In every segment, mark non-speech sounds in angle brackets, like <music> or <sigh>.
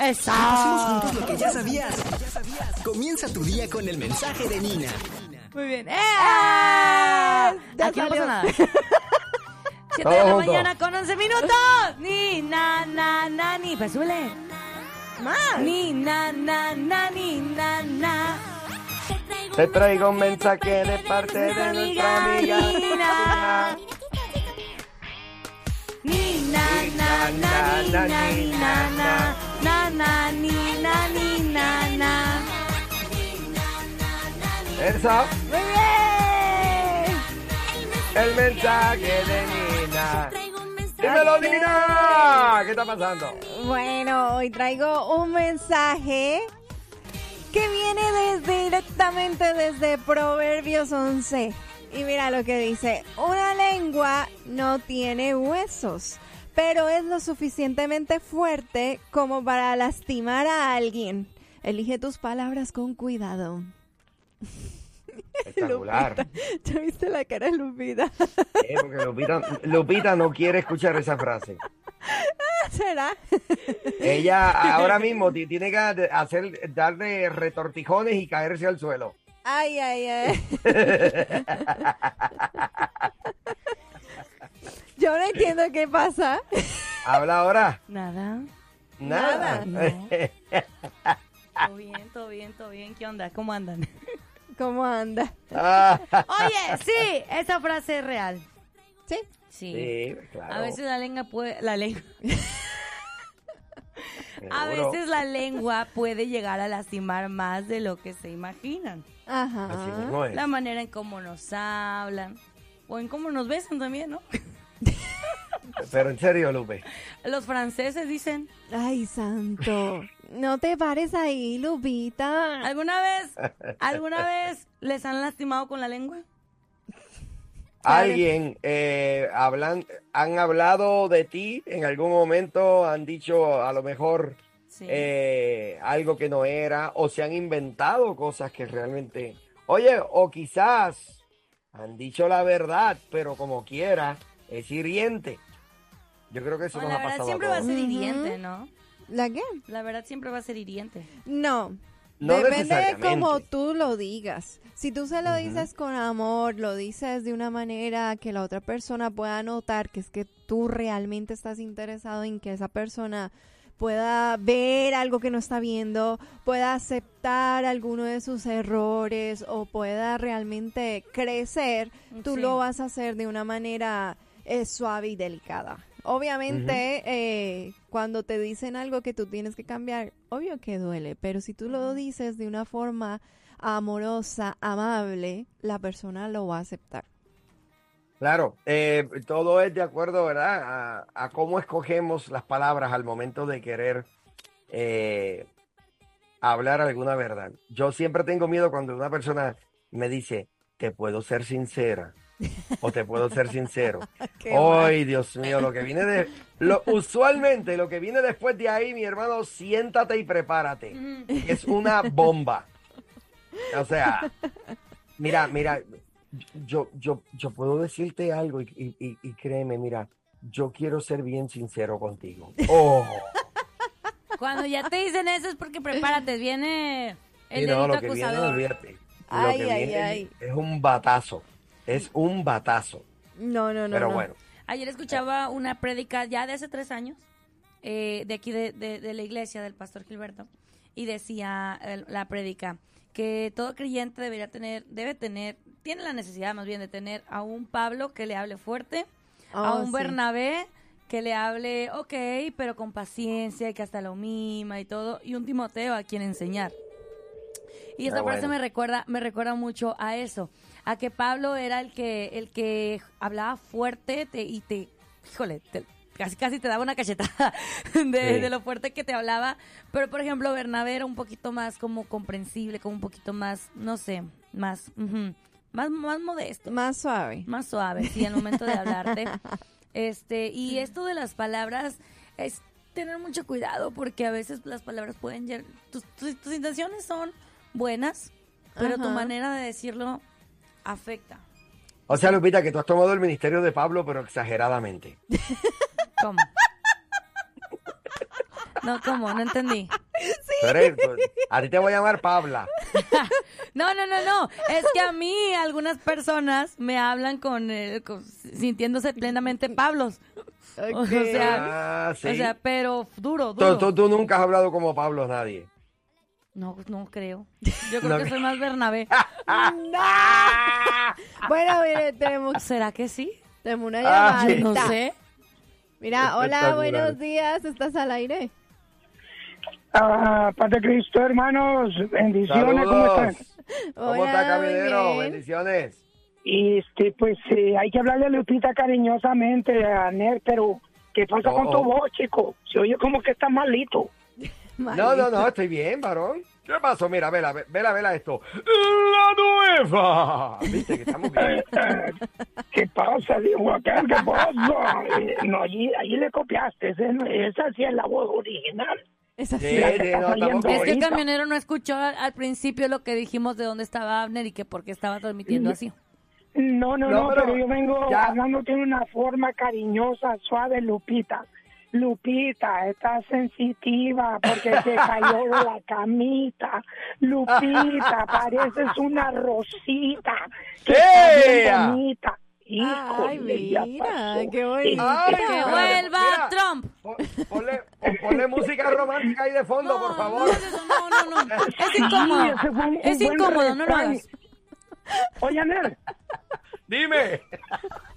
¡Eso! Hacemos juntos lo que ya sabías. Comienza tu día con el mensaje de Nina. Muy bien. ¡Eh! Ya Aquí no salió. pasa nada. <laughs> 7 de la mañana con 11 minutos. Ni, na, na, na, ni. Pues súbele. Más. Ni, na, na, na, ni, na, na. Te traigo un mensaje de parte de nuestra amiga. Nina. Ni, na, na, na, ni, na, ni, na, na. Na, na, ni, na, ni, na, na. Eso, Muy bien. el mensaje de Nina. Dímelo, Nina. ¿Qué está pasando? Bueno, hoy traigo un mensaje que viene desde, directamente desde Proverbios 11. Y mira lo que dice, una lengua no tiene huesos, pero es lo suficientemente fuerte como para lastimar a alguien. Elige tus palabras con cuidado. <laughs> Espectacular. ¿Ya viste la cara de Lupita? Eh, porque Lupita, Lupita no quiere escuchar esa frase. ¿Será? Ella <laughs> ahora mismo ti- tiene que hacer, darle retortijones y caerse al suelo. Ay, ay, ay. <laughs> Yo no entiendo qué pasa. Habla ahora. Nada. Nada. <laughs> Todo bien, todo bien, todo bien. ¿Qué onda? ¿Cómo andan? ¿Cómo anda? <laughs> Oye, sí, esa frase es real. ¿Sí? Sí. sí, claro. A veces la lengua puede, la lengua, <laughs> a veces la lengua puede llegar a lastimar más de lo que se imaginan. Así Ajá. mismo es. La manera en cómo nos hablan o en cómo nos besan también, ¿no? Pero en serio, Lupe. Los franceses dicen, Ay, santo. No te pares ahí, Lupita. ¿alguna vez, alguna vez les han lastimado con la lengua? Alguien eh, hablan, han hablado de ti en algún momento, han dicho a lo mejor Sí. eh, algo que no era, o se han inventado cosas que realmente, oye, o quizás han dicho la verdad, pero como quiera, es hiriente. Yo creo que eso Bueno, nos la ha verdad pasado siempre a va a todos. ser hiriente, ¿no? ¿La qué? La verdad siempre va a ser hiriente. No. No Depende de cómo tú lo digas. Si tú se lo Ujú. dices con amor, lo dices de una manera que la otra persona pueda notar que es que tú realmente estás interesado en que esa persona pueda ver algo que no está viendo, pueda aceptar alguno de sus errores o pueda realmente crecer, tú Sí. lo vas a hacer de una manera eh, suave y delicada. Obviamente, eh, cuando te dicen algo que tú tienes que cambiar, obvio que duele, pero si tú lo dices de una forma amorosa, amable, la persona lo va a aceptar. Claro, eh, todo es de acuerdo, ¿verdad? A, a cómo escogemos las palabras al momento de querer eh, hablar alguna verdad. Yo siempre tengo miedo cuando una persona me dice, te puedo ser sincera o te puedo ser sincero. <laughs> Ay, Dios mío, lo que viene de... Lo, usualmente lo que viene después de ahí, mi hermano, siéntate y prepárate. Es una bomba. O sea, mira, mira, yo, yo, yo puedo decirte algo y, y- y- y créeme, mira, yo quiero ser bien sincero contigo. Oh, Cuando ya te dicen eso es porque prepárate, viene el y no, lo que viene, acusador. olvídate. Lo Ay, que ay, viene ay. es un batazo. Es un batazo. No, no, no. Pero no. bueno, Ayer escuchaba una prédica ya de hace tres años, eh, de aquí de, de- de la iglesia del pastor Gilberto, y decía la prédica que todo creyente debería tener, debe tener, tiene la necesidad más bien de tener a un Pablo que le hable fuerte, a Oh, un sí. Bernabé que le hable, ok, pero con paciencia y que hasta lo mima y todo, y un Timoteo a quien enseñar. Y esta Ah, frase bueno. me recuerda, me recuerda mucho a eso, a que Pablo era el que, el que hablaba fuerte te- y te, híjole, te- casi casi te daba una cachetada <laughs> de, Sí. de lo fuerte que te hablaba. Pero por ejemplo, Bernabé era un poquito más como comprensible, como un poquito más, no sé, más, más, más modesto Más suave. más suave, sí, al momento de hablarte. <laughs> Este, y esto de las palabras es tener mucho cuidado porque a veces las palabras pueden llegar, tus, tus, tus intenciones son buenas, pero tu manera de decirlo afecta. o sea, Lupita, que tú has tomado el ministerio de Pablo, pero exageradamente. <laughs> ¿Cómo? No, ¿cómo? No entendí. <laughs> Tú eres- tú- a ti te voy a llamar Pabla. <laughs> No, no, no, no. Es que a mí algunas personas me hablan con, eh, con- sintiéndose plenamente Pablos. O sea, Ah, sí. o sea, pero duro, Tú, duro. tú- tú nunca has hablado como Pablo nadie. No, no creo. Yo <laughs> creo No. que soy más Bernabé. <laughs> Bueno, mire, tenemos, ¿Será que sí? tenemos una Ah, llamadita. No sé. Mira, hola, buenos días, ¿estás al aire? Ah, Paz de Cristo, hermanos, bendiciones, ¿cómo están? Saludos. ¿Cómo Hola, está, bien. Bendiciones. Y este, pues eh, hay que hablarle a Lupita cariñosamente a Ner, pero ¿qué pasa con No. tu voz, chico? Se oye como que está malito. No, no, no, estoy bien, varón. ¿Qué pasó? Mira, vela, ve- vela, vela esto. ¡La nueva! ¿Viste que estamos bien? <laughs> ¿Qué pasa, dijo aquel? ¿Qué pasa? Eh, no, allí, allí le copiaste, esa sí es la voz original. Esa Sí, sí. Sí, no, Es que el camionero no escuchó al, al principio lo que dijimos de dónde estaba Abner y que por qué estaba transmitiendo así. No, no, No, no, pero pero, yo vengo ya. hablando de una forma cariñosa, suave, Lupita. Lupita, estás sensitiva porque se cayó de la camita. Lupita, <laughs> pareces una rosita. Que está bien bonita. Ay, Híjole, mira, qué bonito. Ay, ¡Que espérate, vuelva mira. Trump! Pon- Ponle, pon- ponle música romántica ahí de fondo, por favor. No, no, no. Es incómodo. un- Es un incómodo, no lo hagas. Oye, Ner, Dime.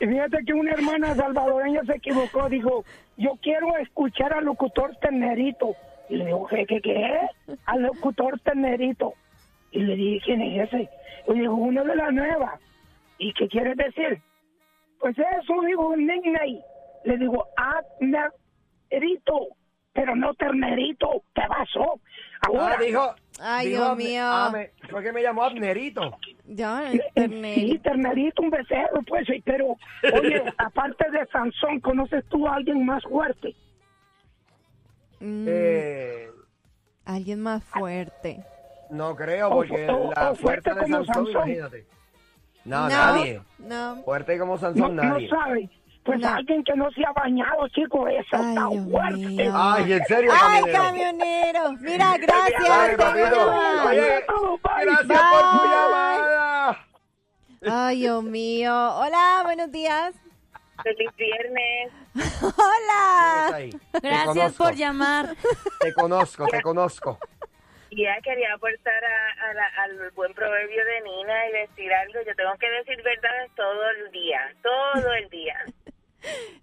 Y Fíjate que una hermana salvadoreña se equivocó, dijo, yo quiero escuchar al locutor Ternerito. Y le digo, ¿qué, qué, qué? Al locutor Ternerito. Y le dije, ¿quién es ese? Y dijo, uno de la nueva. ¿Y qué quieres decir? Pues eso, digo, un nickname. Le digo, Abnerito, pero no Ternerito. ¿Qué pasó? Ahora, Ah, dijo. Ay, dijo Dios mío. ah, me- fue que me llamó Abnerito. Sí, internet. ternerito, un becerro, pues, sí, pero, oye, <laughs> aparte de Sansón, ¿conoces tú a alguien más fuerte? Mm, Eh, alguien más fuerte. no creo, porque o- la o fuerte fuerte de como Sansón, Sansón. imagínate. No, nadie. No. Fuerte como Sansón, no nadie. sabe. Pues No. alguien que no se ha bañado, chico, eso Ay, está Dios fuerte. mío. Ay, en serio, Ay, camionero. camionero. Mira, gracias. Ay, papito. señora. Oye, Bye. gracias Bye. por tu llamada. Ay, Dios mío. Hola, buenos días. Feliz viernes. <laughs> Hola. Gracias por llamar. <laughs> Te conozco, te conozco. Y ya quería aportar a, a la- al buen proverbio de Nina y decir algo. Yo tengo que decir verdades todo el día, todo el día.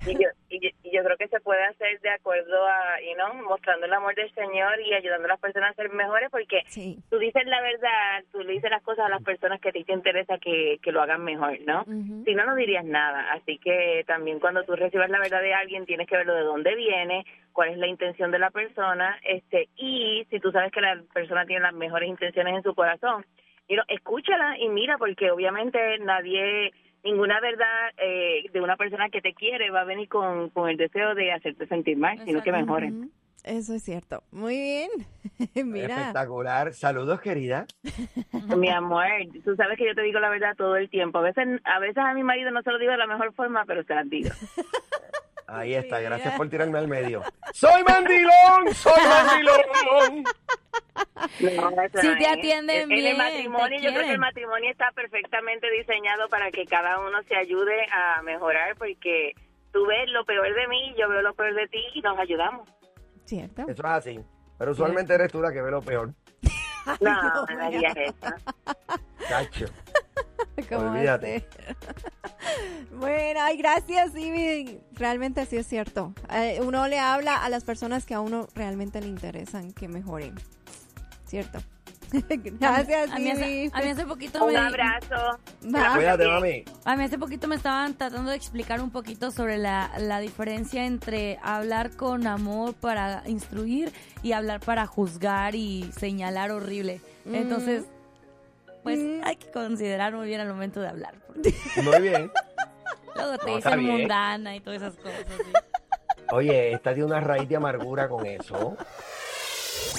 Y yo, y, yo, y yo creo que se puede hacer de acuerdo a, you know, mostrando el amor del Señor y ayudando a las personas a ser mejores porque Sí. tú dices la verdad, tú le dices las cosas a las personas que a ti te interesa que, que lo hagan mejor, ¿no? Si no, no dirías nada. Así que también cuando tú recibas la verdad de alguien, tienes que verlo de dónde viene, cuál es la intención de la persona, este y si tú sabes que la persona tiene las mejores intenciones en su corazón, you know, escúchala y mira, porque obviamente nadie, ninguna verdad eh, de una persona que te quiere va a venir con, con el deseo de hacerte sentir mal, sino que. Ujú. Eso es cierto. Muy bien. <laughs> Mira. Espectacular. Saludos, querida. <laughs> Mi amor, tú sabes que yo te digo la verdad todo el tiempo. A veces, a veces a mi marido no se lo digo de la mejor forma, pero se las digo. <laughs> Ahí está, gracias por tirarme al medio. ¡Soy mandilón! ¡Soy mandilón! No, <laughs> no te atienden En bien, el matrimonio, yo creo que el matrimonio está perfectamente diseñado para que cada uno se ayude a mejorar, porque tú ves lo peor de mí, yo veo lo peor de ti y nos ayudamos. ¿Cierto? Eso es así. Pero usualmente eres tú la que ve lo peor. <laughs> No, no digas eso. Cacho. <laughs> ¿Cómo Olvídate. bueno, ay, gracias, Ivy. Realmente sí es cierto. Eh, uno le habla a las personas que a uno realmente le interesan que mejoren. ¿Cierto? <laughs> gracias, A mí, hace, a mí hace poquito Un me, abrazo. Va. Cuídate, mami. a mí hace poquito me estaban tratando de explicar un poquito sobre la, la diferencia entre hablar con amor para instruir y hablar para juzgar y señalar horrible. Entonces, pues Mm. hay que considerar muy bien al momento de hablar. porque Muy bien. <laughs> Luego te No, dicen mundana y todas esas cosas. ¿sí? Oye, esta tiene una raíz de amargura con eso.